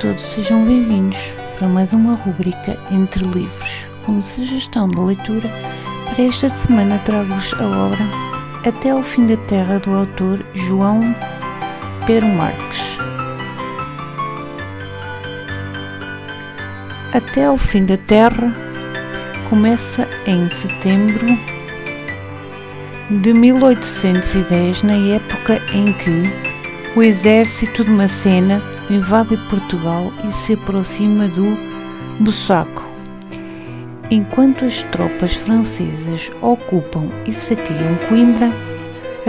todos, sejam bem-vindos para mais uma rúbrica Entre Livros. Como sugestão de leitura, para esta semana trago-vos a obra Até ao Fim da Terra do autor João Pedro Marques. Até ao Fim da Terra começa em setembro de 1810, na época em que o exército de Macena invade Portugal e se aproxima do Bussaco. Enquanto as tropas francesas ocupam e saqueiam Coimbra,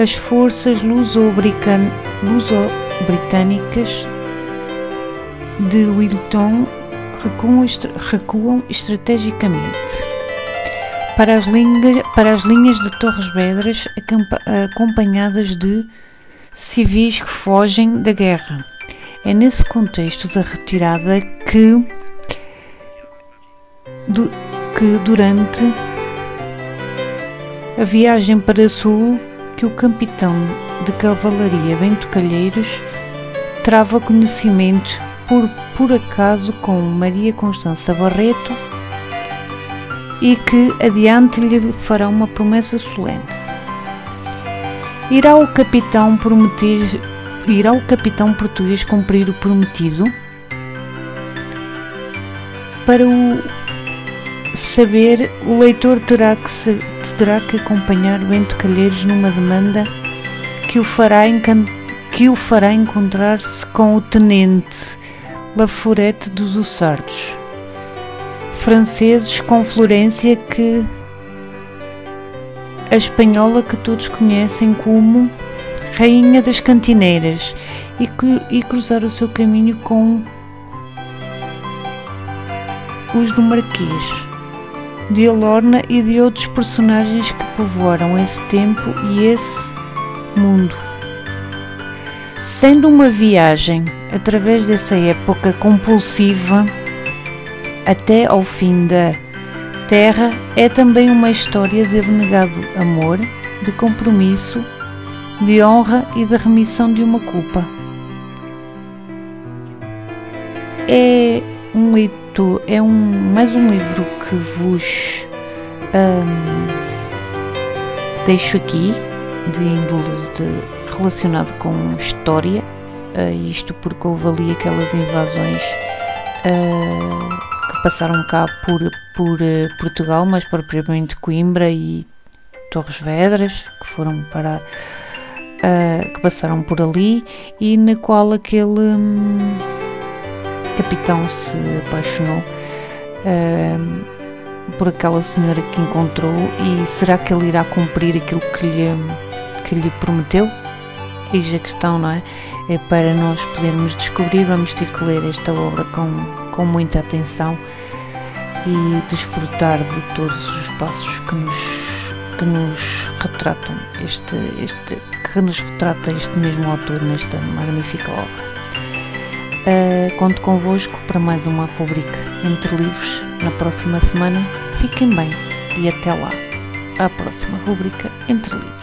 as forças luso-britânicas de Wilton recuam, recuam estrategicamente para as, para as linhas de Torres Vedras acompanhadas de civis que fogem da guerra. É nesse contexto da retirada que, do, que durante a viagem para sul que o capitão de cavalaria Bento Calheiros trava conhecimento por, por acaso com Maria Constança Barreto e que adiante lhe fará uma promessa solene. Irá o capitão prometer Irá o capitão português cumprir o prometido? Para o saber, o leitor terá que, terá que acompanhar Bento Calheiros numa demanda que o fará, que o fará encontrar-se com o tenente Laforete dos Ussardos, franceses com Florência que a espanhola que todos conhecem como rainha das cantineiras, e, e cruzar o seu caminho com os do Marquês, de Alorna e de outros personagens que povoaram esse tempo e esse mundo. Sendo uma viagem através dessa época compulsiva até ao fim da Terra, é também uma história de abnegado amor, de compromisso de honra e de remissão de uma culpa. É um livro, é um, mais um livro que vos um, deixo aqui, de índole de, relacionado com história, uh, isto porque houve ali aquelas invasões uh, que passaram cá por, por uh, Portugal, mais propriamente Coimbra e Torres Vedras, que foram parar uh, que passaram por ali e na qual aquele um, capitão se apaixonou uh, por aquela senhora que encontrou e será que ele irá cumprir aquilo que lhe, que lhe prometeu? Eis a questão, não é? É para nós podermos descobrir, vamos ter que ler esta obra com, com muita atenção e desfrutar de todos os passos que nos, que nos retratam este, este que nos retrata este mesmo autor nesta magnífica obra. Uh, conto convosco para mais uma rubrica Entre Livros na próxima semana. Fiquem bem e até lá. A próxima rubrica Entre Livros.